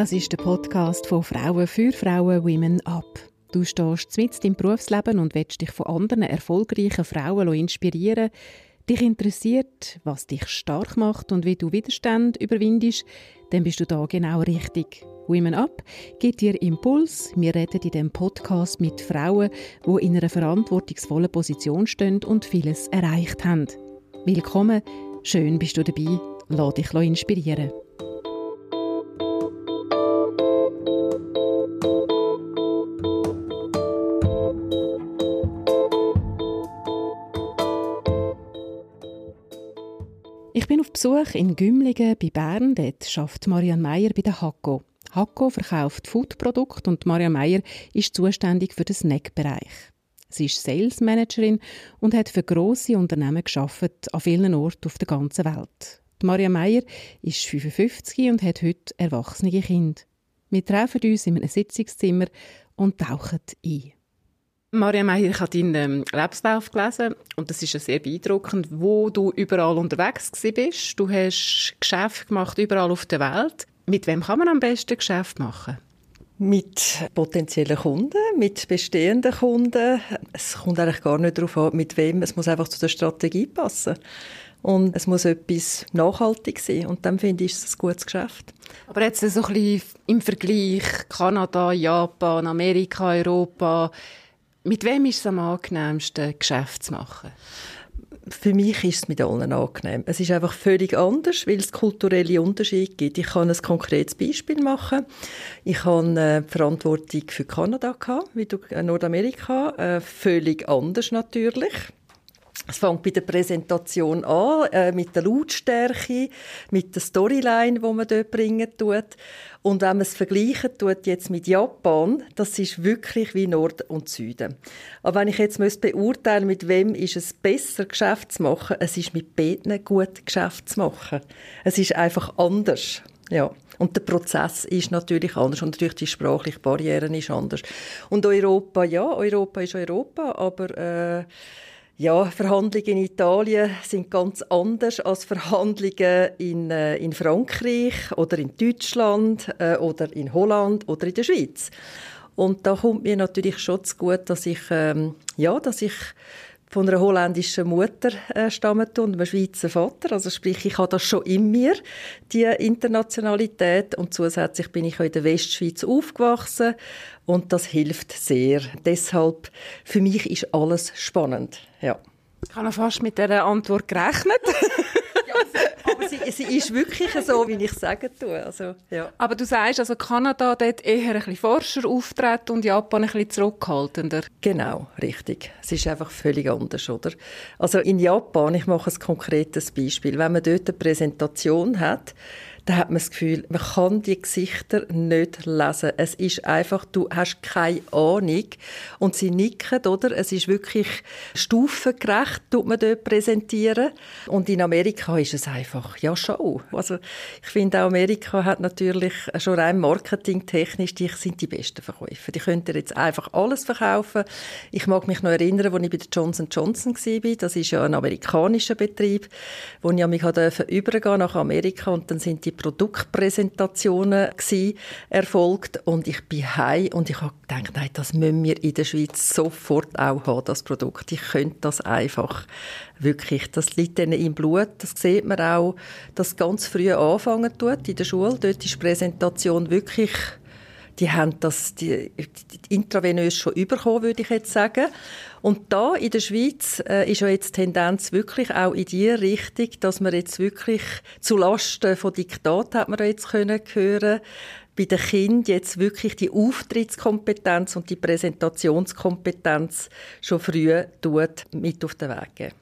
Das ist der Podcast von Frauen für Frauen Women Up. Du stehst mitten im Berufsleben und willst dich von anderen erfolgreichen Frauen inspirieren. Dich interessiert, was dich stark macht und wie du Widerstand überwindest, dann bist du da genau richtig. Women Up gibt dir Impuls. Wir reden in diesem Podcast mit Frauen, die in einer verantwortungsvollen Position stehen und vieles erreicht haben. Willkommen, schön bist du dabei. Lass dich inspirieren. Besuch in Gümligen bei Bern. Dort schafft Marianne Meyer bei der Hakko. Hakko verkauft Foodprodukte und Marianne Meyer ist zuständig für den Snackbereich. Sie ist Sales Managerin und hat für grosse Unternehmen geschafft an vielen Orten auf der ganzen Welt. Die Maria Meyer ist 55 und hat heute erwachsene Kinder. Wir treffen uns in einem Sitzungszimmer und tauchen ein. Maria Meyer, ich habe deinen ähm, Lebenslauf gelesen und das ist ja sehr beeindruckend, wo du überall unterwegs bist. Du hast Geschäfte gemacht überall auf der Welt. Mit wem kann man am besten Geschäft machen? Mit potenziellen Kunden, mit bestehenden Kunden. Es kommt eigentlich gar nicht darauf an, mit wem. Es muss einfach zu der Strategie passen. Und es muss etwas nachhaltig sein. Und dann finde ich, ist es ein gutes Geschäft. Aber jetzt so ein bisschen im Vergleich Kanada, Japan, Amerika, Europa. Mit wem ist es am angenehmsten, Geschäft zu machen? für mich ist es mit allen angenehm. Es ist einfach völlig anders, weil es kulturelle Unterschiede gibt. Ich kann ein konkretes Beispiel machen. Ich habe äh, Verantwortung für Kanada gehabt, wie du äh, Nordamerika, äh, völlig anders natürlich. Es fängt bei der Präsentation an, äh, mit der Lautstärke, mit der Storyline, wo man dort bringen tut. Und wenn man es vergleichen tut jetzt mit Japan, das ist wirklich wie Nord und Süden. Aber wenn ich jetzt müsste beurteilen, mit wem ist es besser Geschäft zu machen, es ist mit beiden gut Geschäft zu machen. Es ist einfach anders. Ja. Und der Prozess ist natürlich anders und natürlich die sprachliche Barriere ist anders. Und Europa, ja, Europa ist Europa, aber äh, ja, Verhandlungen in Italien sind ganz anders als Verhandlungen in, äh, in Frankreich oder in Deutschland äh, oder in Holland oder in der Schweiz. Und da kommt mir natürlich schon zu gut, dass ich, ähm, ja, dass ich von einer holländischen Mutter äh, stammen und einem Schweizer Vater. Also sprich, ich habe das schon in mir, die Internationalität. Und zusätzlich bin ich auch in der Westschweiz aufgewachsen und das hilft sehr. Deshalb, für mich ist alles spannend, ja. Ich habe fast mit dieser Antwort gerechnet. aber sie, sie, ist wirklich so, wie ich sagen tue. Also, ja. Aber du sagst, also Kanada dort eher ein bisschen forscher auftreten und Japan ein bisschen zurückhaltender. Genau, richtig. Es ist einfach völlig anders, oder? Also in Japan, ich mache ein konkretes Beispiel, wenn man dort eine Präsentation hat, dann hat man das Gefühl, man kann die Gesichter nicht lesen. Es ist einfach, du hast keine Ahnung. Und sie nicken, oder? Es ist wirklich stufengerecht, tut man dort präsentieren. Und in Amerika ist es einfach, ja, Show. Also, ich finde auch Amerika hat natürlich schon rein marketingtechnisch, die sind die besten Verkäufer. Die können jetzt einfach alles verkaufen. Ich mag mich noch erinnern, als ich bei der Johnson Johnson war. Das ist ja ein amerikanischer Betrieb, wo ich mich übergehen nach Amerika und dann sind die Produktpräsentationen gewesen, erfolgt und ich bin heim und ich habe gedacht, nein, das müssen wir in der Schweiz sofort auch haben, das Produkt. Ich könnte das einfach wirklich, das liegt ihnen im Blut, das sieht man auch, dass ganz früh anfangen tut in der Schule, dort ist Präsentation wirklich die haben das die, die intravenös schon überkommen, würde ich jetzt sagen. Und da in der Schweiz äh, ist ja jetzt die Tendenz wirklich auch in die Richtung, dass man jetzt wirklich zu Lasten von Diktat hat man jetzt können hören, bei den Kindern jetzt wirklich die Auftrittskompetenz und die Präsentationskompetenz schon früh tut, mit auf den Weg geben.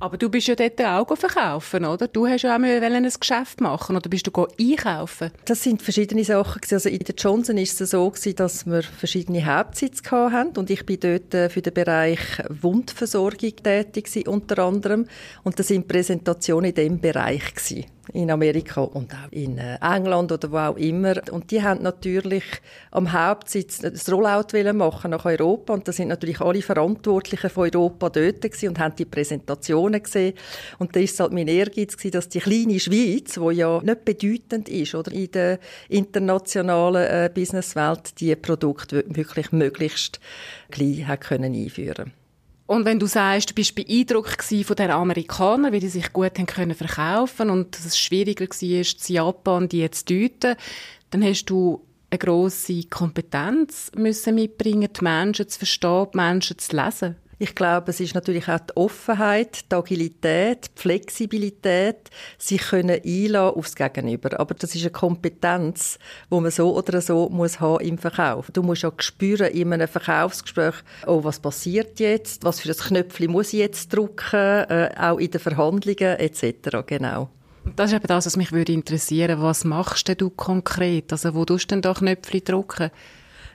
Aber du bist ja dort auch verkaufen, oder? Du hast ja auch ein Geschäft machen oder bist du einkaufen? Das sind verschiedene Sachen. Also in der Johnson ist es so dass wir verschiedene Hauptsitze hatten und ich bin dort äh, für den Bereich Wundversorgung tätig unter anderem und das sind Präsentationen in diesem Bereich gewesen. In Amerika und auch in äh, England oder wo auch immer. Und die haben natürlich am Hauptsitz das Rollout machen nach Europa und da sind natürlich alle Verantwortlichen von Europa dort und haben die Präsentationen gesehen. Und da ist halt mein Ehrgeiz gewesen, dass die kleine Schweiz, wo ja nicht bedeutend ist oder in der internationalen äh, Businesswelt, die Produkte wirklich möglichst gleich hat können einführen und wenn du sagst, du bist beeindruckt von den Amerikanern, wie die sich gut haben können verkaufen und dass es schwieriger war, in Japan die jetzt zu deuten, dann hast du eine grosse Kompetenz müssen mitbringen, die Menschen zu verstehen, die Menschen zu lesen. Ich glaube, es ist natürlich auch die Offenheit, die Agilität, die Flexibilität, sich können einlassen aufs Gegenüber. Aber das ist eine Kompetenz, die man so oder so muss haben im Verkauf. Du musst auch spüren in einem Verkaufsgespräch, oh, was passiert jetzt, was für ein Knöpfchen muss ich jetzt drücken, äh, auch in den Verhandlungen etc. Genau. Das ist eben das, was mich würde interessieren. Was machst du konkret? Also wo tust du denn da Knöpfchen drücken?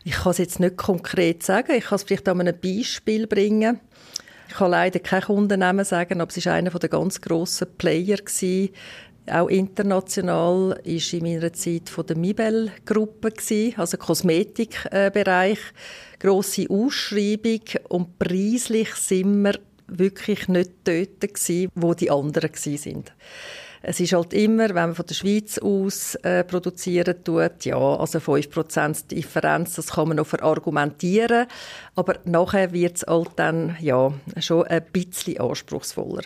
Ich kann es jetzt nicht konkret sagen. Ich kann es vielleicht an einem Beispiel bringen. Ich kann leider keinen Kundennamen sagen, aber es war einer der ganz grossen Player gewesen, auch international ist in meiner Zeit von der Mibel-Gruppe also Kosmetikbereich, grosse Ausschreibung und preislich sind wir wirklich nicht dort gewesen, wo die anderen sind. Es ist halt immer, wenn man von der Schweiz aus äh, produzieren tut, ja, also 5% Differenz, das kann man noch verargumentieren, aber nachher wird es halt dann, ja, schon ein bisschen anspruchsvoller.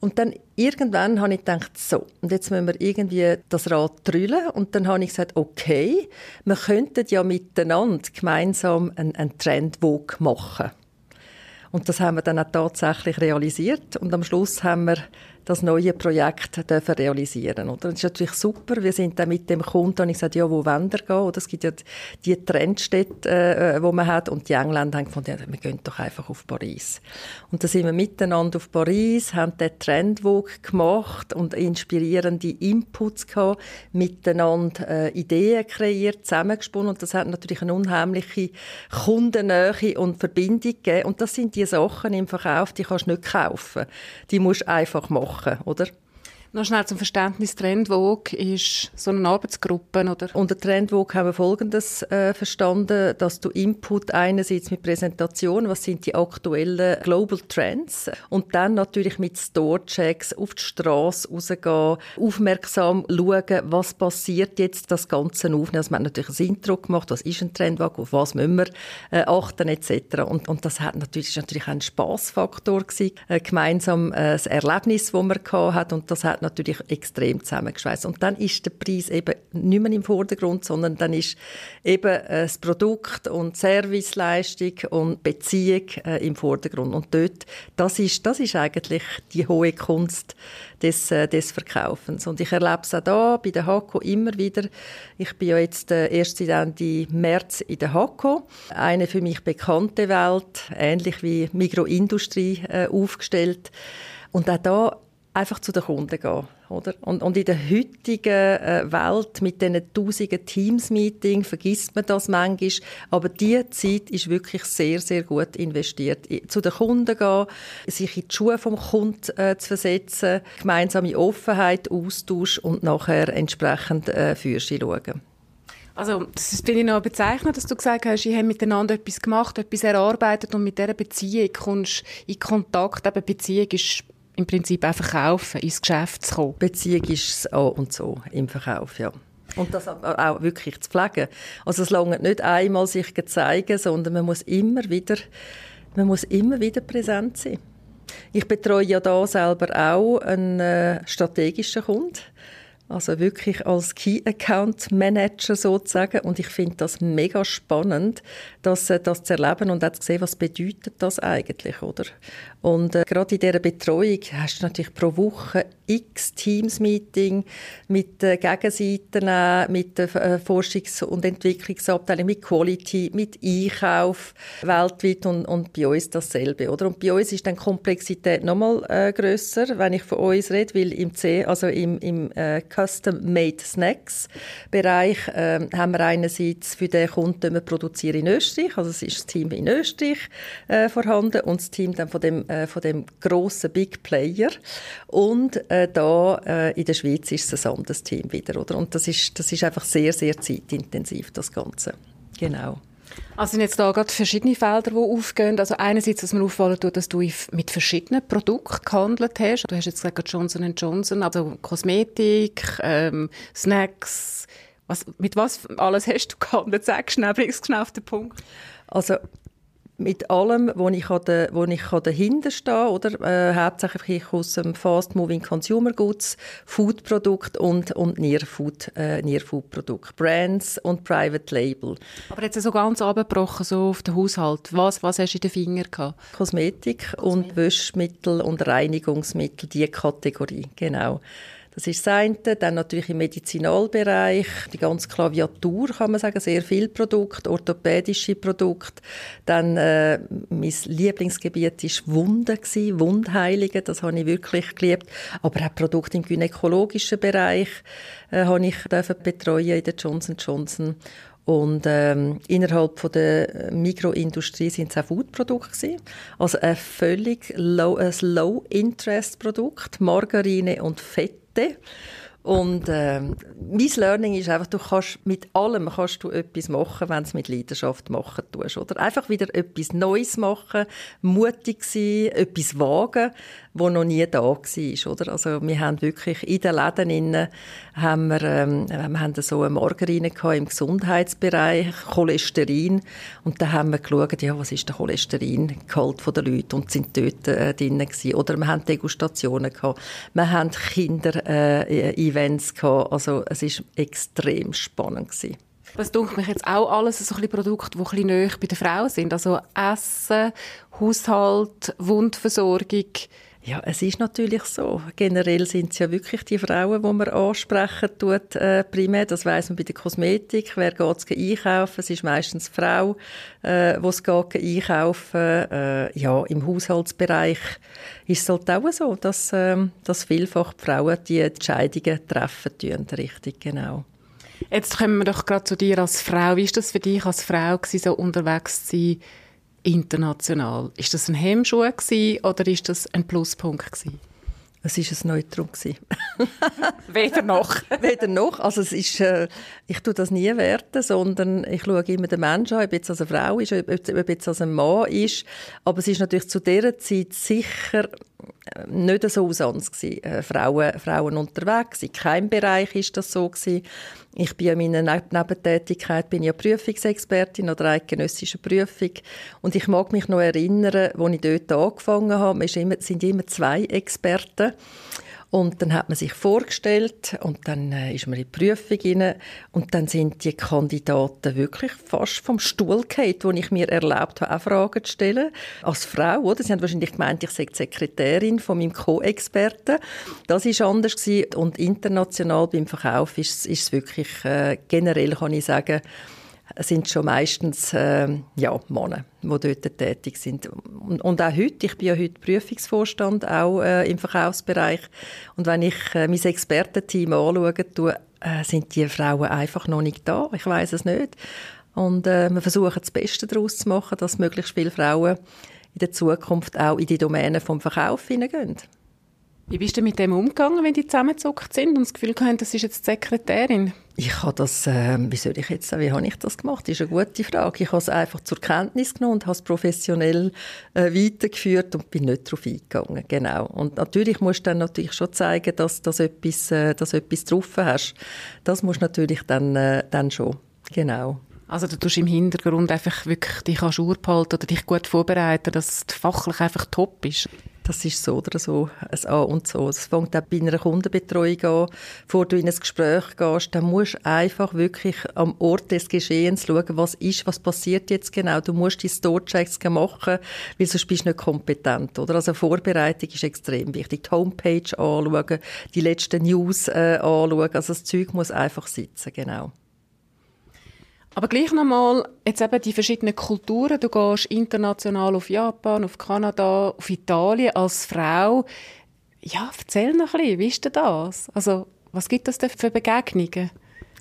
Und dann irgendwann habe ich gedacht, so, und jetzt müssen wir irgendwie das Rad drüllen. Und dann habe ich gesagt, okay, wir könnten ja miteinander gemeinsam einen, einen Trendwalk machen. Und das haben wir dann auch tatsächlich realisiert. Und am Schluss haben wir das neue Projekt dürfen realisieren oder? Das ist natürlich super. Wir sind dann mit dem Kunden und ich gesagt, ja, wo wollen wir gehen? Oder es gibt ja die Trendstädte, äh, wo man hat und die Engländer haben gefunden, ja, wir gehen doch einfach auf Paris. Und da sind wir miteinander auf Paris, haben den Trendwalk gemacht und inspirierende Inputs gehabt, miteinander äh, Ideen kreiert, zusammengesponnen und das hat natürlich eine unheimliche Kundennähe und Verbindung gegeben. Und das sind die Sachen im Verkauf, die kannst du nicht kaufen. Die musst du einfach machen machen, oder? Noch schnell zum Verständnis, Trendvogue ist so eine Arbeitsgruppe, oder? Unter Trendvogue haben wir Folgendes äh, verstanden, dass du Input einerseits mit Präsentation, was sind die aktuellen Global Trends und dann natürlich mit Store-Checks auf die Straße rausgehen, aufmerksam schauen, was passiert jetzt, das Ganze aufnehmen. Also man hat natürlich ein Intro gemacht, was ist ein Trendvogue, auf was müssen wir äh, achten etc. Und, und das hat natürlich, ist natürlich ein Spaßfaktor gewesen, äh, gemeinsam äh, das Erlebnis, das man hat und das hat hat natürlich extrem zusammengeschweißt. Und dann ist der Preis eben nicht mehr im Vordergrund, sondern dann ist eben äh, das Produkt und Serviceleistung und Beziehung äh, im Vordergrund. Und dort, das ist, das ist eigentlich die hohe Kunst des, äh, des Verkaufens. Und ich erlebe es auch da bei der HACO immer wieder. Ich bin ja jetzt erst seit Ende März in der HACO. Eine für mich bekannte Welt, ähnlich wie Mikroindustrie aufgestellt. Und auch da einfach zu den Kunden gehen. Oder? Und, und in der heutigen äh, Welt mit diesen tausenden Teams-Meetings vergisst man das manchmal. Aber diese Zeit ist wirklich sehr, sehr gut investiert. Zu den Kunden gehen, sich in die Schuhe vom Kunden äh, zu versetzen, gemeinsame Offenheit, Austausch und nachher entsprechend äh, für sie schauen. Also, das finde ich noch bezeichnend, dass du gesagt hast, ihr habt miteinander etwas gemacht, etwas erarbeitet und mit dieser Beziehung kommst du in Kontakt. Eben, Beziehung ist im Prinzip einfach kaufen, ins Geschäft zu kommen. Beziehung ist es auch und so im Verkauf, ja. Und das auch wirklich zu pflegen. Also es langt nicht einmal sich zeigen, sondern man muss immer wieder, man muss immer wieder präsent sein. Ich betreue ja da selber auch einen äh, strategischen Kunden also wirklich als Key Account Manager sozusagen. Und ich finde das mega spannend, das, äh, das zu erleben und auch zu sehen, was bedeutet das eigentlich, oder? Und äh, gerade in dieser Betreuung hast du natürlich pro Woche x Teams-Meeting mit den Gegenseiten, mit der äh, Forschungs- und Entwicklungsabteilung, mit Quality, mit Einkauf weltweit und, und bei uns dasselbe, oder? Und bei uns ist dann Komplexität nochmal äh, grösser, wenn ich von uns rede, weil im C, also im, im äh, Custom-Made Snacks Bereich äh, haben wir einerseits für den Kunden, den wir produzieren in Österreich, also es ist das Team in Österreich äh, vorhanden und das Team dann von dem, äh, von dem grossen Big Player und äh, da äh, in der Schweiz ist es ein anderes Team wieder, oder? Und das ist, das ist einfach sehr, sehr zeitintensiv, das Ganze. Genau. Also sind jetzt da gerade verschiedene Felder, die aufgehen. Also einerseits, dass man auffallen tut, dass du mit verschiedenen Produkten gehandelt hast. Du hast jetzt gesagt Johnson Johnson, also Kosmetik, ähm, Snacks. Was, mit was alles hast du gehandelt? Sag schnell, bring es schnell auf den Punkt. Also mit allem, wo ich, da, wo ich dahinter stehe, oder? Äh, hauptsächlich aus dem Fast Moving Consumer Goods, Foodprodukt und, und Near-Food, äh, Near-Food-Produkt. Brands und Private Label. Aber jetzt so ganz abgebrochen, so auf den Haushalt. Was, was hast du in den Fingern gehabt? Kosmetik, Kosmetik und Wäschmittel und Reinigungsmittel, die Kategorie, genau. Das ist das eine. Dann natürlich im Medizinalbereich, die ganze Klaviatur, kann man sagen, sehr viel Produkte, orthopädische Produkte. Dann äh, mein Lieblingsgebiet war Wunden, Wundheiligen, das habe ich wirklich geliebt. Aber auch Produkte im gynäkologischen Bereich äh, habe ich betreuen in der Johnson Johnson. Und ähm, innerhalb von der Mikroindustrie sind es auch Foodprodukte Also ein völlig low, ein Low-Interest-Produkt, Margarine und Fett Seite. Und ähm, mein Learning ist einfach, du kannst mit allem kannst du etwas machen, wenn du es mit Leidenschaft machen tust. Oder einfach wieder etwas Neues machen, mutig sein, etwas wagen, wo noch nie da war. Oder? Also wir haben wirklich in den Läden innen, haben wir, ähm, wir haben so eine Margarine im Gesundheitsbereich, Cholesterin. Und da haben wir geschaut, ja, was ist der Cholesteringehalt der Leute und sind dort äh, drin gewesen. Oder wir haben Degustationen gehabt. Wir haben Kinder-Events äh, gehabt. Also es ist extrem spannend gewesen. Das tut mich jetzt auch alles so ein Produkte, die ein bisschen näher bei der Frau sind. Also Essen, Haushalt, Wundversorgung. Ja, es ist natürlich so. Generell sind es ja wirklich die Frauen, die man ansprechen tut, äh, primär. Das weiss man bei der Kosmetik. Wer geht einkaufen? Es ist meistens die Frau, äh, die es geht einkaufen. Äh, ja, im Haushaltsbereich ist es halt auch so, dass, äh, dass vielfach die Frauen die Entscheidungen treffen tun. Richtig, genau. Jetzt kommen wir doch gerade zu dir als Frau. Wie ist das für dich als Frau gewesen, so unterwegs zu sein? International. Ist das ein Hemmschuh gewesen, oder ist das ein Pluspunkt gewesen? Es ist ein Neutrum Weder noch. Weder noch. Also es ist, äh, ich tue das nie werten, sondern ich schaue immer den Menschen an, ob jetzt als eine Frau ist, ob, ob jetzt als ein Mann ist. Aber es ist natürlich zu dieser Zeit sicher nicht so ausans gewesen. Äh, Frauen, Frauen unterwegs. In keinem Bereich ist das so gewesen. Ich bin in meiner Nebentätigkeit bin ja Prüfungsexpertin oder eidgenössische Prüfung und ich mag mich noch erinnern, als ich dort angefangen habe, es sind immer zwei Experten und dann hat man sich vorgestellt und dann äh, ist man in die Prüfung rein und dann sind die Kandidaten wirklich fast vom Stuhl gefallen, wo ich mir erlaubt habe, auch Fragen zu stellen. Als Frau, oder? Sie haben wahrscheinlich gemeint, ich sei die Sekretärin von meinem Co-Experten. Das ist anders gewesen. und international beim Verkauf ist, ist es wirklich, äh, generell kann ich sagen, sind schon meistens äh, ja, Männer, die dort tätig sind. Und, und, auch heute, ich bin ja heute Prüfungsvorstand, auch äh, im Verkaufsbereich. Und wenn ich äh, mein Expertenteam anschaue, tue, äh, sind die Frauen einfach noch nicht da. Ich weiß es nicht. Und äh, wir versuchen das Beste daraus zu machen, dass möglichst viele Frauen in der Zukunft auch in die Domäne vom Verkauf hineingehen. Wie bist du mit dem umgegangen, wenn die zusammengezuckt sind und das Gefühl hatten, das ist jetzt die Sekretärin? Ich habe das, äh, wie soll ich jetzt sagen, wie habe ich das gemacht? Das ist eine gute Frage. Ich habe es einfach zur Kenntnis genommen und habe es professionell äh, weitergeführt und bin nicht darauf eingegangen. Genau. Und natürlich musst du dann natürlich schon zeigen, dass, dass, etwas, äh, dass etwas drauf hast. Das musst du natürlich dann, äh, dann schon. Genau. Also du tust im Hintergrund einfach wirklich dich an Schur behalten oder dich gut vorbereiten, dass es fachlich einfach top ist. Das ist so oder so ein A und so. Es fängt auch bei einer Kundenbetreuung an. Bevor du in ein Gespräch gehst, dann musst du einfach wirklich am Ort des Geschehens schauen, was ist, was passiert jetzt genau. Du musst die Store-Checks machen, weil sonst bist du nicht kompetent. Oder? Also Vorbereitung ist extrem wichtig. Die Homepage anschauen, die letzten News äh, anschauen. Also das Zeug muss einfach sitzen, genau. Aber gleich nochmal, jetzt eben die verschiedenen Kulturen. Du gehst international auf Japan, auf Kanada, auf Italien als Frau. Ja, erzähl noch ein bisschen, wie ist denn das? Also, Was gibt das denn für Begegnungen?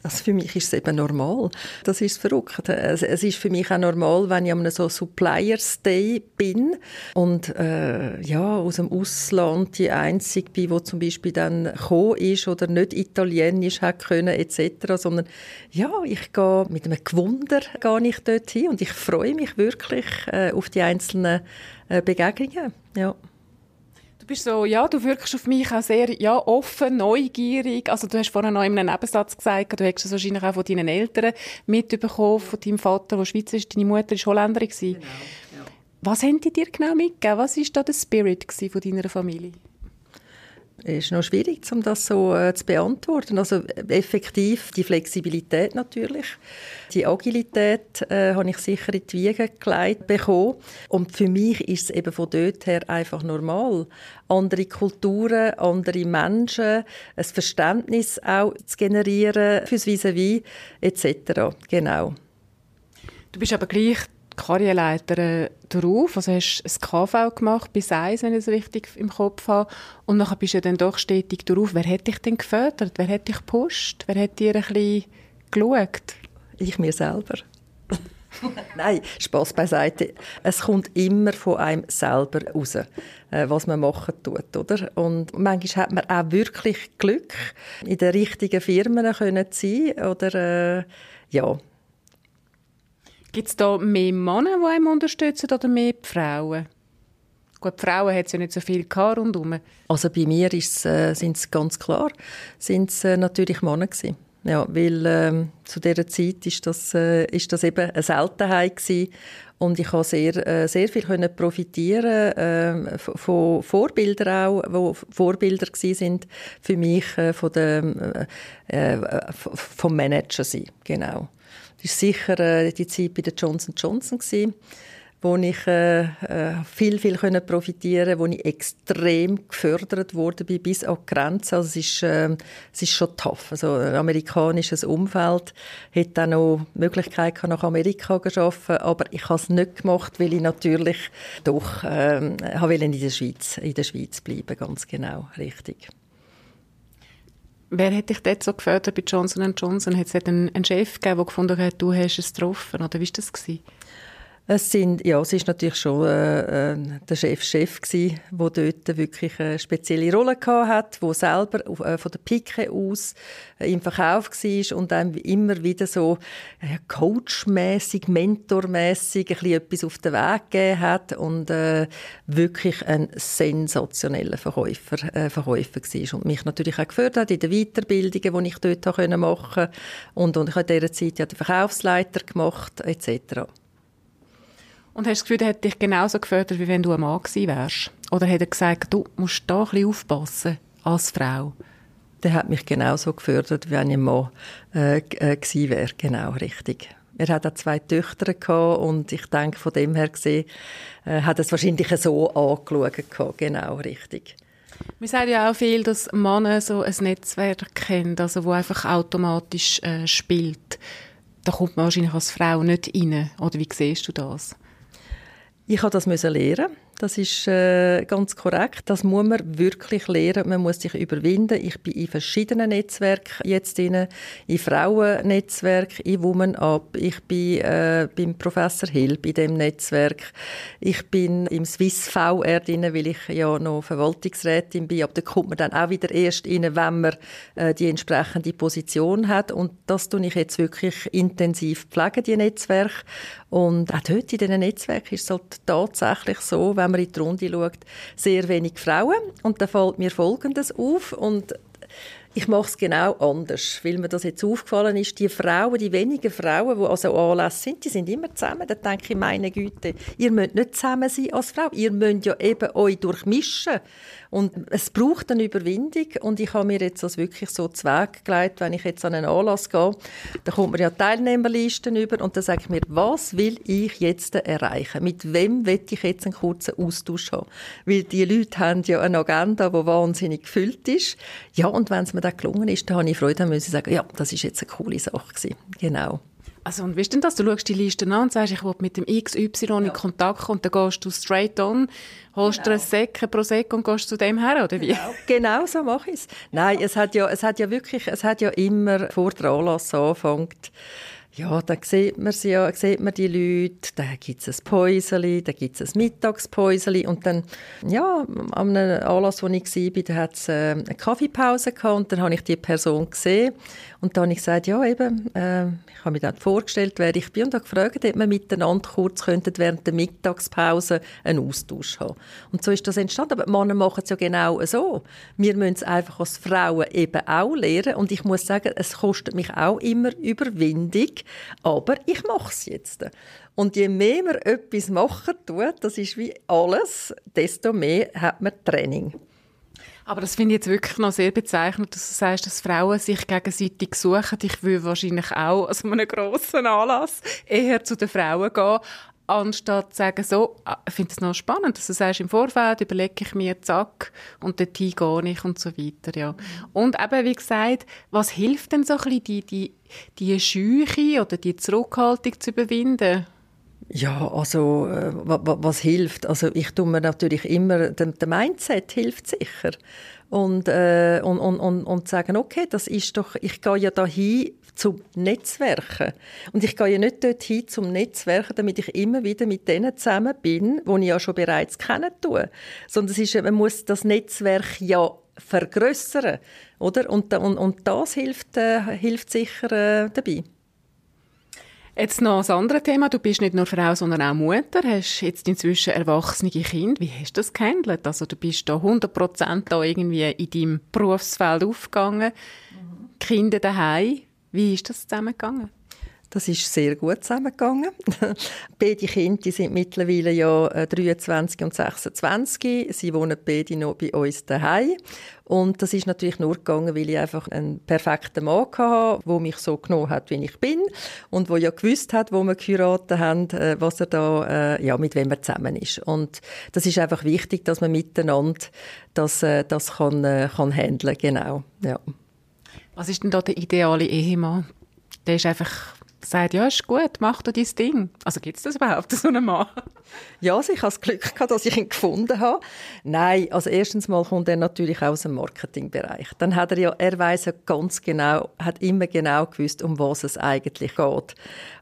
Also für mich ist es eben normal. Das ist verrückt. Es, ist für mich auch normal, wenn ich an einem so Suppliers Day bin und äh, ja, aus dem Ausland die Einzige bin, die zum Beispiel dann gekommen ist oder nicht Italienisch hat können etc., sondern ja, ich gehe mit einem Gewunder gehe ich dort hin und ich freue mich wirklich äh, auf die einzelnen äh, Begegnungen. Ja. Du bist so, ja, du wirkst auf mich auch sehr ja, offen, neugierig. Also du hast vorhin noch in einem Nebensatz gesagt, du hättest es wahrscheinlich auch von deinen Eltern mitbekommen, von deinem Vater, der Schweizer ist, deine Mutter war Holländerin. Genau, ja. Was haben die dir genau mitgegeben? Was war da der Spirit von deiner Familie? Ist noch schwierig, um das so äh, zu beantworten. Also effektiv die Flexibilität natürlich, die Agilität äh, habe ich sicher in die Wiege gelegt bekommen. Und für mich ist es eben von dort her einfach normal, andere Kulturen, andere Menschen, ein Verständnis auch zu generieren fürs Vis-à-vis etc. Genau. Du bist aber gleich Karriereleiter drauf, also hast ein KV gemacht, bis eins, wenn ich es richtig im Kopf habe, und dann bist du dann doch stetig drauf. Wer hat dich denn gefördert? Wer hat dich gepusht? Wer hat dir ein bisschen geschaut? Ich mir selber. Nein, Spaß beiseite. Es kommt immer von einem selber raus, äh, was man machen tut, oder? Und manchmal hat man auch wirklich Glück, in den richtigen Firmen zu sein, oder äh, ja, Gibt es da mehr Männer, die einem unterstützen oder mehr Frauen? Gut, die Frauen hat es ja nicht so viel rundherum. Also bei mir äh, sind es ganz klar sind's, äh, natürlich Männer gewesen. Ja, weil ähm, zu dieser Zeit ist das, äh, das eben eine Seltenheit gewesen. und ich konnte sehr, äh, sehr viel profitieren äh, von Vorbildern auch, wo Vorbilder sind für mich äh, von der, äh, äh vom Manager sein, genau. Das war sicher äh, die Zeit bei der Johnson Johnson, gewesen, wo ich äh, äh, viel, viel können profitieren wo ich extrem gefördert wurde bis an die Grenze. Also es ist, äh, es ist schon tough. Also ein amerikanisches Umfeld hätte auch noch die Möglichkeit nach Amerika zu arbeiten, aber ich habe es nicht gemacht, weil ich natürlich doch äh, in der Schweiz, in der Schweiz bleiben, ganz genau, richtig. Wer hat dich dort so gefördert bei Johnson Johnson? Hat es einen, einen Chef gegeben, der gefunden hat, du hast es getroffen? Oder wie war das? Gewesen? Es sind, ja, es ist natürlich schon äh, äh, der Chef Chef gsi, wo dort wirklich eine spezielle Rolle hat, wo selber äh, von der Pike aus im Verkauf war und einem immer wieder so äh, coachmäßig, mentormäßig ein etwas auf den Weg gegeben hat und äh, wirklich ein sensationeller Verkäufer, äh, Verkäufer war und mich natürlich auch gefördert hat in den Weiterbildungen, die ich dort machen konnte und, und ich habe in dieser Zeit ja den Verkaufsleiter gemacht etc. Und hast du das Gefühl, er hat dich genauso gefördert, wie wenn du ein Mann gewesen wärst? Oder hat er gesagt, du musst da ein bisschen aufpassen als Frau? Der hat mich genauso gefördert, wie wenn ich ein Mann äh, äh, gewesen wäre. Genau, richtig. Er hat auch zwei Töchter gehabt und ich denke, von dem her gesehen, äh, hat es wahrscheinlich so angeschaut gehabt. Genau, richtig. Wir sagen ja auch viel, dass Männer so ein Netzwerk kennen, also wo einfach automatisch äh, spielt. Da kommt man wahrscheinlich als Frau nicht rein. Oder wie siehst du das? Ich habe das lernen das ist äh, ganz korrekt. Das muss man wirklich lernen. Man muss sich überwinden. Ich bin in verschiedenen Netzwerken jetzt drin, in Frauennetzwerk, in Woman Up. Ich bin äh, beim Professor Hill bei dem Netzwerk. Ich bin im Swiss VR drin, weil ich ja noch Verwaltungsrätin bin. Aber da kommt man dann auch wieder erst rein, wenn man äh, die entsprechende Position hat. Und das tue ich jetzt wirklich intensiv pflegen, die Netzwerke. Und auch dort in diesen Netzwerken ist es halt tatsächlich so, wenn man in die Runde schaut, sehr wenig Frauen. Und da fällt mir Folgendes auf. Und ich mache es genau anders, weil mir das jetzt aufgefallen ist. Die Frauen, die wenigen Frauen, die also Anlässe sind, die sind immer zusammen. Da denke ich, meine Güte, ihr müsst nicht zusammen sein als Frau. Ihr müsst ja eben euch durchmischen. Und es braucht eine Überwindung und ich habe mir jetzt das wirklich so zu Weg gelegt, wenn ich jetzt an einen Anlass gehe, da kommt mir ja Teilnehmerlisten über und dann sage ich mir, was will ich jetzt erreichen? Mit wem will ich jetzt einen kurzen Austausch haben? Weil die Leute haben ja eine Agenda, die wahnsinnig gefüllt ist. Ja, und wenn es mir dann gelungen ist, dann habe ich Freude, ich sagen, ja, das ist jetzt eine coole Sache gewesen. Genau. Also, und wie ist denn das? Du schaust die Liste an und sagst, ich will mit dem XY ja. in Kontakt kommen, und dann gehst du straight on, holst genau. dir ein Säckchen Prosecco und gehst zu dem her, oder wie? Genau, genau so mache ich es. Nein, es hat ja, es hat ja wirklich, es hat ja immer vor der Anlass anfängt, ja, da sieht man sie ja, sieht man die Leute, da gibt es ein Päuseli, da gibt es ein Mittagspäuseli und dann, ja, an einem Anlass, wo ich war, da hat es äh, eine Kaffeepause gehabt und dann habe ich die Person gesehen und dann habe ich gesagt, ja eben, äh, ich habe mir dann vorgestellt, wer ich bin und habe gefragt, ob wir miteinander kurz könnten während der Mittagspause einen Austausch haben. Und so ist das entstanden. Aber die Männer machen es ja genau so. Wir müssen es einfach als Frauen eben auch lernen und ich muss sagen, es kostet mich auch immer Überwindung, aber ich mache es jetzt. Und je mehr man etwas machen tut, das ist wie alles, desto mehr hat man Training. Aber das finde ich jetzt wirklich noch sehr bezeichnend, dass du sagst, dass Frauen sich gegenseitig suchen. Ich würde wahrscheinlich auch an so einem grossen Anlass eher zu den Frauen gehen, anstatt zu sagen, so, ah, ich finde es noch spannend, dass du sagst, im Vorfeld überlege ich mir, zack, und dorthin gehe ich und so weiter, ja. Und eben, wie gesagt, was hilft denn so ein bisschen, die, die, die Scheuche oder die Zurückhaltung zu überwinden? Ja, also äh, was hilft? Also ich tue mir natürlich immer, der, der Mindset hilft sicher. Und, äh, und, und, und, und sagen, okay, das ist doch, ich gehe ja dahin zum Netzwerken. Und ich gehe ja nicht dorthin zum Netzwerken, damit ich immer wieder mit denen zusammen bin, die ich ja schon bereits kennen tue. Sondern es ist, man muss das Netzwerk ja vergrößern, oder? Und, und, und das hilft, äh, hilft sicher äh, dabei. Jetzt noch ein anderes Thema. Du bist nicht nur Frau, sondern auch Mutter. Hast jetzt inzwischen erwachsene Kinder. Wie hast du das gehandelt? Also du bist da 100% da irgendwie in deinem Berufsfeld aufgegangen. Mhm. Kinder daheim. Wie ist das zusammengegangen? Das ist sehr gut zusammengegangen. beide Kinder sind mittlerweile ja 23 äh, und 26. Sie wohnen beide noch bei uns daheim. Und das ist natürlich nur gegangen, weil ich einfach einen perfekten Mann hatte, der mich so genommen hat, wie ich bin. Und wo ja gewusst hat, wo wir geheiratet haben, äh, was er da, äh, ja, mit wem er zusammen ist. Und das ist einfach wichtig, dass man miteinander das, das kann, kann handeln, genau, ja. Was ist denn da der ideale Ehemann? Der ist einfach sagt, ja, ist gut, mach doch dein Ding. Also gibt es das überhaupt, so einen Mann? Ja, also ich habe das Glück gehabt, dass ich ihn gefunden habe. Nein, also erstens mal kommt er natürlich aus dem Marketingbereich. Dann hat er ja, er weiß ja ganz genau, hat immer genau gewusst, um was es eigentlich geht.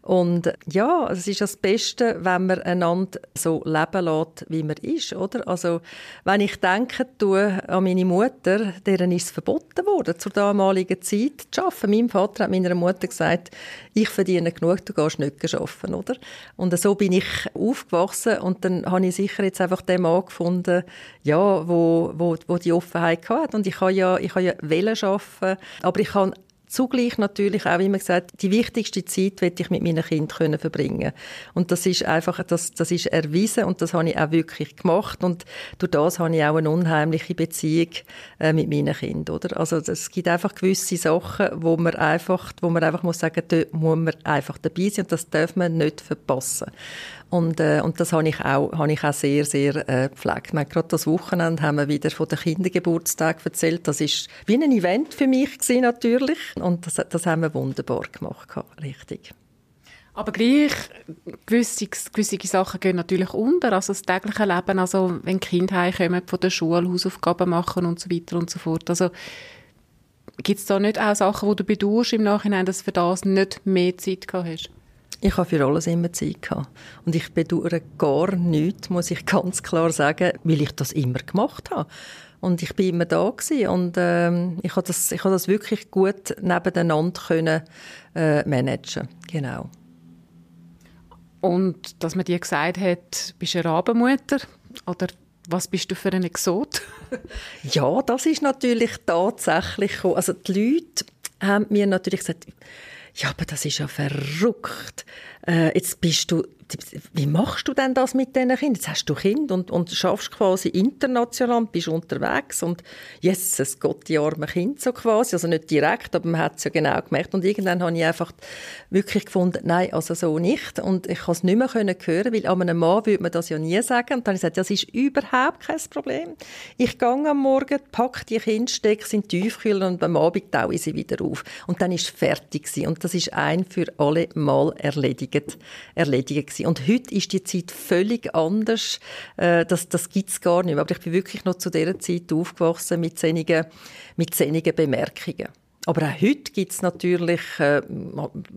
Und ja, es ist das Beste, wenn man einander so leben lässt, wie man ist, oder? Also, wenn ich denke tue an meine Mutter, deren ist es verboten worden, zur damaligen Zeit zu arbeiten. Mein Vater hat meiner Mutter gesagt, ich verdiene genug, du gehst nicht arbeiten, oder? Und so bin ich aufgewachsen und dann habe ich sicher jetzt einfach den Mann gefunden, ja, wo, wo, wo die Offenheit hatte. Und ich habe ja, ich habe ja wollen arbeiten, aber ich habe zugleich natürlich auch immer gesagt, die wichtigste Zeit will ich mit meinen Kindern verbringen Und das ist einfach, das, das ist erwiesen und das habe ich auch wirklich gemacht und durch das habe ich auch eine unheimliche Beziehung äh, mit meinen Kindern, oder? Also es gibt einfach gewisse Sachen, wo man einfach, wo man einfach muss sagen, da muss man einfach dabei sein und das darf man nicht verpassen. Und, äh, und das habe ich auch, habe ich auch sehr, sehr äh, gepflegt. Meine, gerade das Wochenende haben wir wieder von den Kindergeburtstag erzählt. Das ist wie ein Event für mich gewesen, natürlich. Und das, das haben wir wunderbar gemacht, richtig. Aber gleich, gewisse, gewisse Sachen gehen natürlich unter, also das tägliche Leben, also wenn Kinder heimkommen von der Schule, Hausaufgaben machen und so weiter und so fort. Also gibt es da nicht auch Sachen, wo du bedauerst im Nachhinein, dass du für das nicht mehr Zeit gehabt hast? Ich habe für alles immer Zeit gehabt. Und ich bedauere gar nichts, muss ich ganz klar sagen, weil ich das immer gemacht habe. Und ich bin immer da gewesen. und ähm, ich habe das, ich habe das wirklich gut nebeneinander können äh, managen. Genau. Und dass man dir gesagt hat, bist du eine Rabenmutter oder was bist du für ein Exot? ja, das ist natürlich tatsächlich so. Also die Leute haben mir natürlich gesagt, ja, aber das ist ja verrückt. äh, jetzt bist du wie machst du denn das mit diesen Kindern? Jetzt hast du Kind und, und schaffst quasi international bist unterwegs und Jesus Gott, die armen Kinder so quasi, also nicht direkt, aber man hat es ja genau gemerkt und irgendwann habe ich einfach wirklich gefunden, nein, also so nicht und ich konnte es nicht mehr können hören, weil an einem Mann würde man das ja nie sagen und dann habe ich gesagt, das ist überhaupt kein Problem. Ich gehe am Morgen, packe die Kinder, stecke sie in die Tiefkühler und am Abend taue ich sie wieder auf und dann ist es fertig gewesen. und das ist ein für alle Mal erledigt, erledigt gewesen. Und heute ist die Zeit völlig anders. Äh, das das gibt es gar nicht mehr. Aber ich bin wirklich noch zu dieser Zeit aufgewachsen mit solchen, mit Bemerkungen. Aber auch heute gibt es natürlich, äh,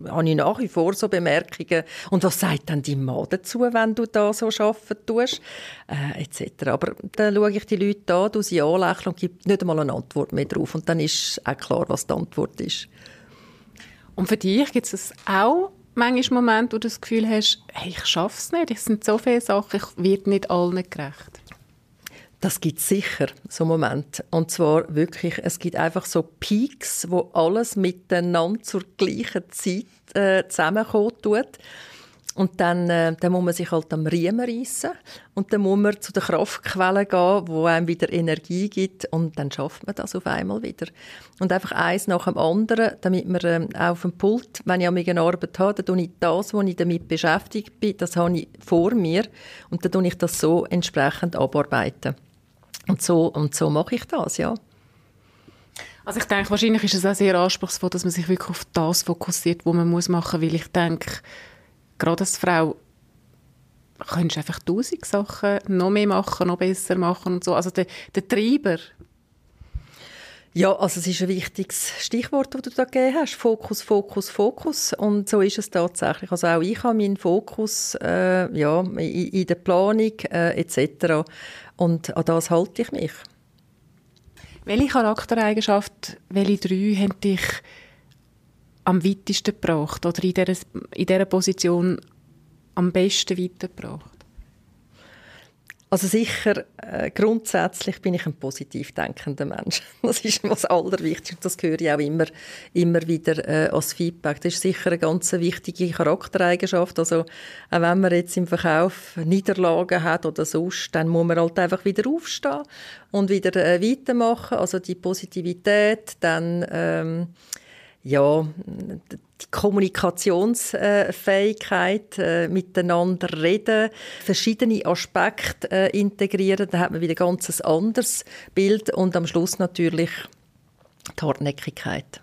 habe ich nach wie vor so Bemerkungen. Und was sagt dann dein Mann dazu, wenn du da so arbeiten tust? Äh, etc. Aber dann schaue ich die Leute an, du sie anlächeln und gebe nicht einmal eine Antwort mehr drauf. Und dann ist auch klar, was die Antwort ist. Und für dich gibt es auch manchmal Momente, wo du das Gefühl hast, hey, ich schaffe es nicht, es sind so viele Sachen, ich werde nicht allen gerecht? Das gibt sicher so Momente. Und zwar wirklich, es gibt einfach so Peaks, wo alles miteinander zur gleichen Zeit äh, zusammenkommen tut. Und dann, äh, dann muss man sich halt am Riemen reissen. Und dann muss man zu der Kraftquelle gehen, wo einem wieder Energie gibt. Und dann schafft man das auf einmal wieder. Und einfach eins nach dem anderen, damit man ähm, auf dem Pult, wenn ich an meine Arbeit habe, dann tue ich das, was ich damit beschäftigt bin, das habe ich vor mir. Und dann tue ich das so entsprechend abarbeiten. Und so, und so mache ich das, ja. Also ich denke, wahrscheinlich ist es auch sehr anspruchsvoll, dass man sich wirklich auf das fokussiert, was man muss machen muss, weil ich denke, gerade als Frau kannst du einfach tausend Sachen noch mehr machen, noch besser machen und so. Also der, der Treiber. Ja, also es ist ein wichtiges Stichwort, das du da gegeben hast. Fokus, Fokus, Fokus. Und so ist es tatsächlich. Also auch ich habe meinen Fokus äh, ja, in, in, der Planung äh, etc. Und an das halte ich mich. Welche Charaktereigenschaft, welche drei haben dich am weitesten gebracht oder in dieser, in dieser Position am besten weitergebracht? Also sicher, äh, grundsätzlich bin ich ein positiv denkender Mensch. Das ist das Allerwichtigste. Das höre ich auch immer, immer wieder äh, als Feedback. Das ist sicher eine ganz wichtige Charaktereigenschaft. Also auch wenn man jetzt im Verkauf Niederlagen hat oder sonst, dann muss man halt einfach wieder aufstehen und wieder äh, weitermachen. Also die Positivität, dann ähm, ja, die Kommunikationsfähigkeit, äh, miteinander reden, verschiedene Aspekte äh, integrieren, dann hat man wieder ein ganz anderes Bild und am Schluss natürlich die Hartnäckigkeit.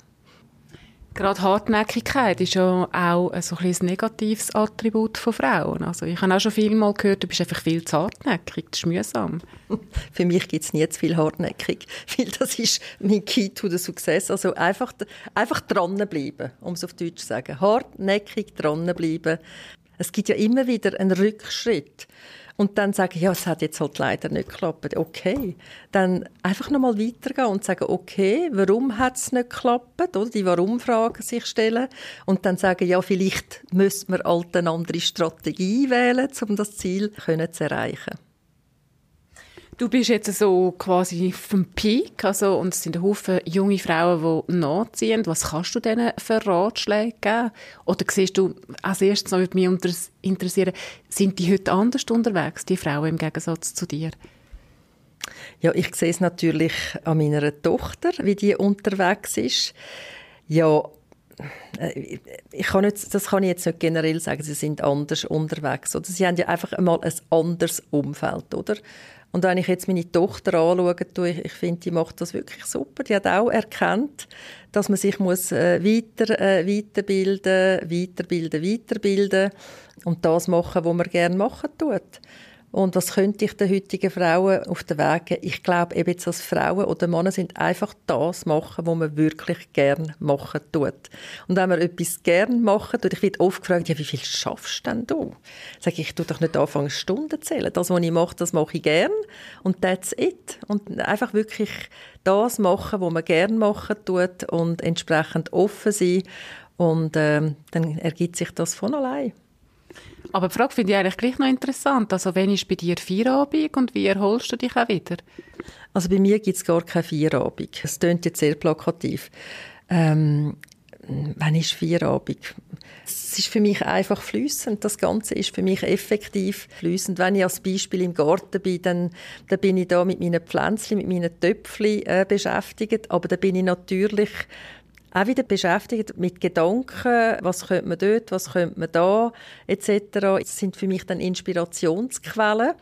Gerade Hartnäckigkeit ist ja auch so ein, ein negatives Attribut von Frauen. Also ich habe auch schon viel mal gehört, du bist einfach viel zu hartnäckig, das ist mühsam. Für mich gibt es nie zu viel hartnäckig, weil das ist mein Key to the Success. Also einfach, einfach dranbleiben, um es auf Deutsch zu sagen. Hartnäckig dranbleiben. Es gibt ja immer wieder einen Rückschritt und dann sagen, ja, es hat jetzt halt leider nicht geklappt. Okay. Dann einfach nochmal weitergehen und sagen, okay, warum hat es nicht geklappt? Oder die Warum-Fragen sich stellen. Und dann sagen, ja, vielleicht müsste man halt eine andere Strategie wählen, um das Ziel zu erreichen. Du bist jetzt so quasi vom Peak, also, und es sind Haufen junge Frauen, die nachziehen. Was kannst du denen für Ratschläge geben? Oder siehst du, als erstes noch mich interessieren, sind die heute anders unterwegs, die Frauen im Gegensatz zu dir? Ja, ich sehe es natürlich an meiner Tochter, wie die unterwegs ist. Ja, äh, ich kann nicht, das kann ich jetzt nicht generell sagen, sie sind anders unterwegs. Oder sie haben ja einfach einmal ein anderes Umfeld, oder? Und wenn ich jetzt meine Tochter anschaue, ich, ich finde, die macht das wirklich super. Die hat auch erkannt, dass man sich muss, äh, weiter, äh, weiterbilden, weiterbilden, weiterbilden und das machen, was man gerne machen tut. Und was könnte ich den heutigen Frauen auf den Weg geben? Ich glaube, eben jetzt als Frauen oder Männer sind einfach das machen, was man wirklich gern machen tut. Und wenn man etwas gern machen tut, ich werde oft gefragt, ja, wie viel schaffst denn du? Sage ich, ich tue doch nicht anfangen, Stunden zählen. Das, was ich mache, das mache ich gern. Und that's it. Und einfach wirklich das machen, was man gern machen tut und entsprechend offen sein. Und ähm, dann ergibt sich das von allein. Aber die Frage finde ich eigentlich gleich noch interessant. Also, wenn ist bei dir Feierabend und wie erholst du dich auch wieder? Also, bei mir gibt es gar keine Feierabend. Es klingt jetzt sehr plakativ. Ähm, wann ist Feierabend? Es ist für mich einfach flüssend. Das Ganze ist für mich effektiv flüssend. Wenn ich als Beispiel im Garten bin, dann, dann bin ich da mit meinen Pflänzchen, mit meinen Töpfchen äh, beschäftigt. Aber da bin ich natürlich auch wieder beschäftigt mit Gedanken, was könnte man dort, was könnte man da, etc. Das sind für mich dann Inspirationsquellen.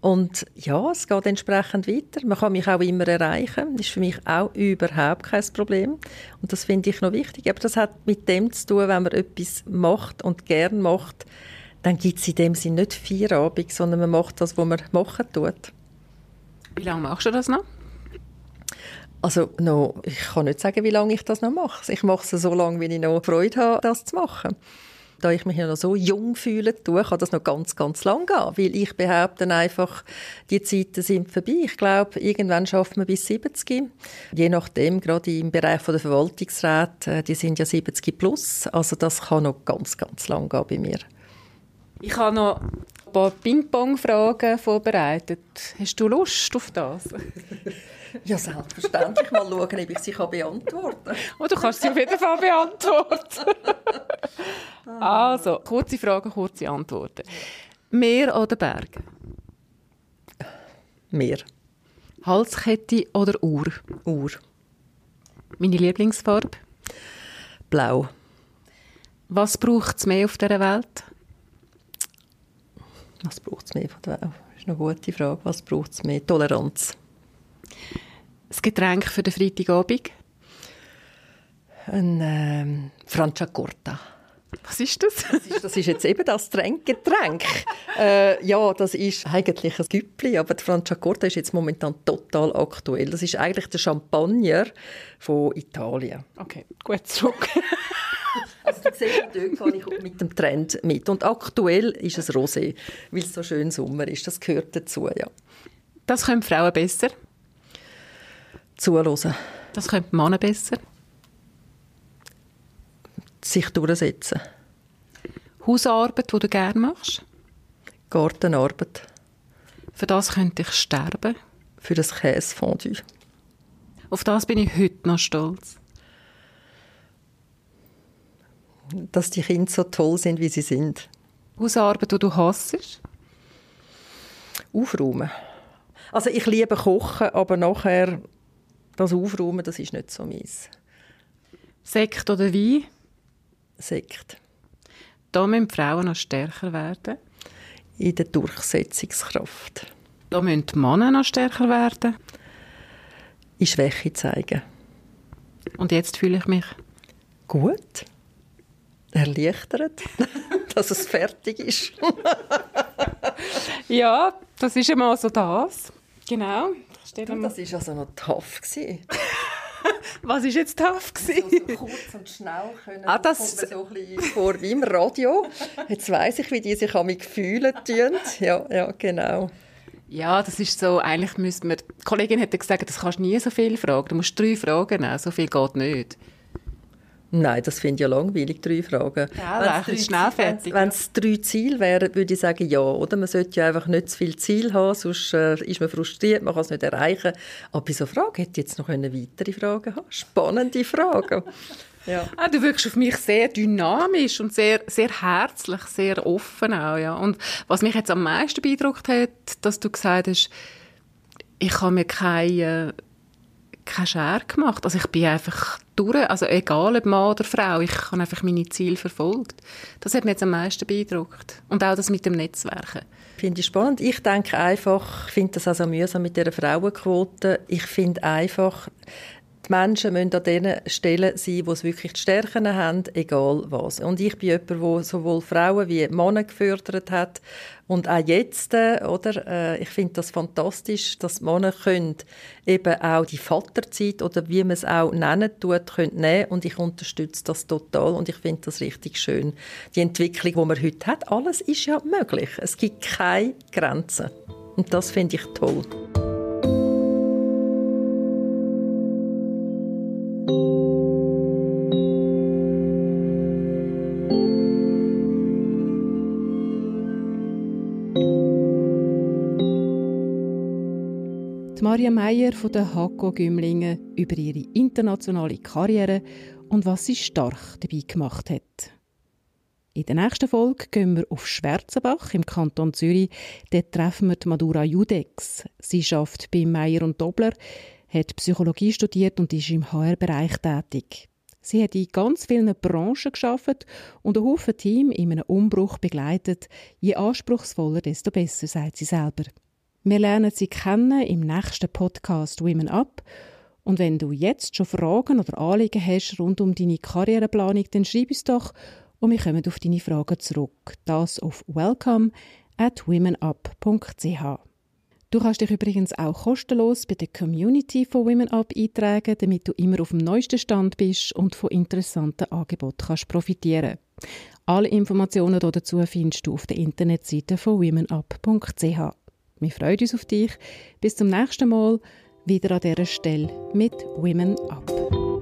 Und ja, es geht entsprechend weiter. Man kann mich auch immer erreichen. Das ist für mich auch überhaupt kein Problem. Und das finde ich noch wichtig. Aber das hat mit dem zu tun, wenn man etwas macht und gern macht, dann gibt es in dem Sinne nicht Feierabend, sondern man macht das, was man machen tut. Wie lange machst du das noch? Also noch, ich kann nicht sagen, wie lange ich das noch mache. Ich mache es so lange, wie ich noch Freude habe, das zu machen. Da ich mich ja noch so jung fühle, kann das noch ganz, ganz lang gehen. Weil ich behaupte einfach, die Zeiten sind vorbei. Ich glaube, irgendwann schafft man bis 70. Je nachdem, gerade im Bereich der Verwaltungsräte, äh, die sind ja 70 plus. Also das kann noch ganz, ganz lang gehen bei mir. Ich habe noch ein paar Ping-Pong-Fragen vorbereitet. Hast du Lust auf das? Ja, selbstverständlich. Mal schauen, ob ich sie beantworten kann. Oh, du kannst sie auf jeden Fall beantworten. also, kurze Fragen, kurze Antworten. Meer oder Berg? Meer. Halskette oder Uhr? Uhr. Meine Lieblingsfarbe? Blau. Was braucht es mehr auf dieser Welt? Was braucht es mehr der Welt? Das ist eine gute Frage. Was braucht es mehr? Toleranz. Das Getränk für den Freitagabend? Ein ähm, Franciacorta. Was ist das? das, ist, das ist jetzt eben das Getränk. äh, ja, das ist eigentlich ein Güppli, aber die Franciacorta ist jetzt momentan total aktuell. Das ist eigentlich der Champagner von Italien. Okay, gut zurück. Also du siehst, dort gehe ich mit dem Trend mit. Und aktuell ist es Rosé, weil es so schön Sommer ist. Das gehört dazu, ja. Das können Frauen besser? zuhören. Das könnte Männer besser? Sich durchsetzen. Hausarbeit, die du gerne machst? Gartenarbeit. Für das könnte ich sterben. Für das Käsefondue. Auf das bin ich heute noch stolz. Dass die Kinder so toll sind, wie sie sind. Hausarbeit, die du hasst? Aufräumen. Also ich liebe Kochen, aber nachher das Aufräumen, das ist nicht so meins. Sekt oder Wein? Sekt. Da müssen Frauen noch stärker werden. In der Durchsetzungskraft. Da müssen die Männer noch stärker werden. In Schwäche zeigen. Und jetzt fühle ich mich? Gut. Erleichtert, dass es fertig ist. ja, das ist einmal so das. Genau. Du, das war also noch tough. Was war jetzt tough? So, so kurz und schnell können. Ah, das kommt so ein bisschen vor wie im Radio. Jetzt weiss ich, wie die sich an mich fühlen tun. Ja, ja, genau. Ja, das ist so, eigentlich müsste man, die Kollegin hätte gesagt, das kannst du nie so viel fragen. Du musst drei Fragen nehmen, so viel geht nicht. Nein, das finde ich ja langweilig, drei Fragen. Ja, wenn es schnell fertig. Wenn es drei Ziele wären, würde ich sagen, ja. Oder? Man sollte ja einfach nicht zu viel Ziel haben, sonst äh, ist man frustriert, man kann es nicht erreichen. Aber bei so Fragen hätte ich jetzt noch weitere Fragen haben Spannende Fragen. ja. ah, du wirkst auf mich sehr dynamisch und sehr, sehr herzlich, sehr offen auch. Ja. Und was mich jetzt am meisten beeindruckt hat, dass du gesagt hast, ich habe mir keine keine Schere gemacht. Also ich bin einfach durch, also egal ob Mann oder Frau, ich habe einfach meine Ziele verfolgt. Das hat mich jetzt am meisten beeindruckt. Und auch das mit dem Netzwerken. Finde ich spannend. Ich denke einfach, ich finde das also mühsam mit der Frauenquote. Ich finde einfach, die Menschen müssen an den Stellen sein, wo sie wirklich die Stärken haben, egal was. Und ich bin jemand, der sowohl Frauen wie Männer gefördert hat. Und auch jetzt, äh, oder, äh, ich finde das fantastisch, dass Männer können eben auch die Vaterzeit oder wie man es auch nennen tut, können nehmen. Und ich unterstütze das total und ich finde das richtig schön. Die Entwicklung, die man heute hat, alles ist ja möglich. Es gibt keine Grenzen. Und das finde ich toll. Maria Meyer von der Hakko Gümlingen über ihre internationale Karriere und was sie stark dabei gemacht hat. In der nächsten Folge gehen wir auf Schwarzenbach im Kanton Zürich. Dort treffen wir die Madura Judex. Sie schafft bei Meyer und Dobler, hat Psychologie studiert und ist im HR-Bereich tätig. Sie hat in ganz vielen Branchen geschafft und ein Haufen Team in einem Umbruch begleitet. Je anspruchsvoller, desto besser, sagt sie selber. Wir lernen sie kennen im nächsten Podcast Women Up. Und wenn du jetzt schon Fragen oder Anliegen hast rund um deine Karriereplanung, dann schreib uns doch und wir kommen auf deine Fragen zurück. Das auf welcome at womenup.ch. Du kannst dich übrigens auch kostenlos bei der Community von Women Up eintragen, damit du immer auf dem neuesten Stand bist und von interessanten Angeboten kannst profitieren. Alle Informationen dazu findest du auf der Internetseite von womenup.ch. Wir freuen uns auf dich. Bis zum nächsten Mal, wieder an dieser Stelle mit Women Up.